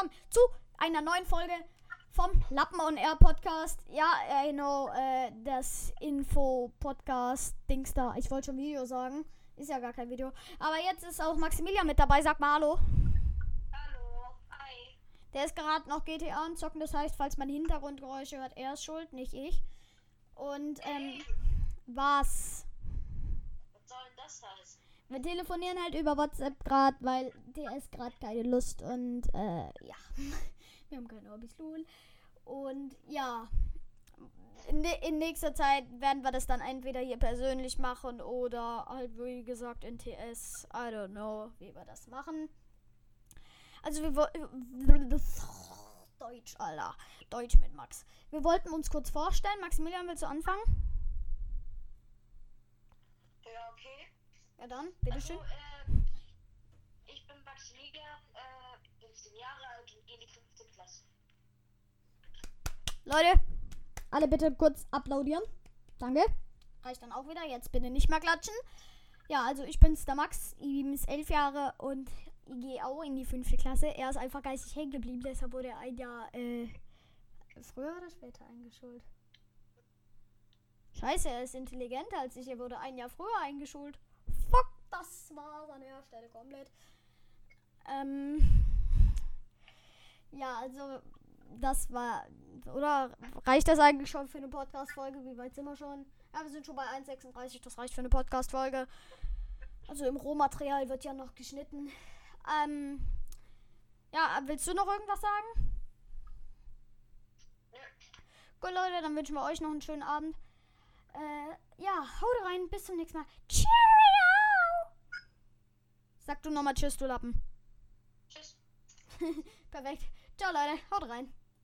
willkommen zu einer neuen Folge vom Lappen on Air Podcast. Ja, I know, äh, das Info-Podcast-Dings da. Ich wollte schon Video sagen. Ist ja gar kein Video. Aber jetzt ist auch Maximilian mit dabei. Sag mal Hallo. Hallo, hi. Der ist gerade noch GTA am Zocken. Das heißt, falls man Hintergrundgeräusche hört, er ist schuld, nicht ich. Und, ähm, was? Was soll denn das heißen? Wir telefonieren halt über WhatsApp gerade, weil der ist gerade keine Lust und äh, ja, wir haben keine Hobbys, lol. Und ja, in, in nächster Zeit werden wir das dann entweder hier persönlich machen oder halt wie gesagt in TS. I don't know, wie wir das machen. Also wir wollten Deutsch, Alter. Deutsch mit Max. Wir wollten uns kurz vorstellen. Maximilian, willst du anfangen? Ja, okay. Ja dann, bitteschön. Also, äh, ich bin Maximilian, äh, 15 Jahre alt und gehe in die 5. Klasse. Leute, alle bitte kurz applaudieren. Danke. Reicht dann auch wieder. Jetzt bitte nicht mehr klatschen. Ja, also ich bin's, der Max. Ihm ist elf Jahre und ich gehe auch in die fünfte Klasse. Er ist einfach geistig hängen geblieben, deshalb wurde er ein Jahr äh, früher oder später eingeschult. Scheiße, er ist intelligenter als ich. Er wurde ein Jahr früher eingeschult. Das war an der Stelle komplett. Ähm, ja, also das war. Oder reicht das eigentlich schon für eine Podcast-Folge? Wie weit sind wir schon? Ja, wir sind schon bei 1,36. Das reicht für eine Podcast-Folge. Also im Rohmaterial wird ja noch geschnitten. Ähm. Ja, willst du noch irgendwas sagen? Gut, Leute, dann wünschen wir euch noch einen schönen Abend. Äh, ja, haut rein. Bis zum nächsten Mal. Cheerio! Sag du nochmal Tschüss, du Lappen. Tschüss. Perfekt. Ciao, Leute. Haut rein.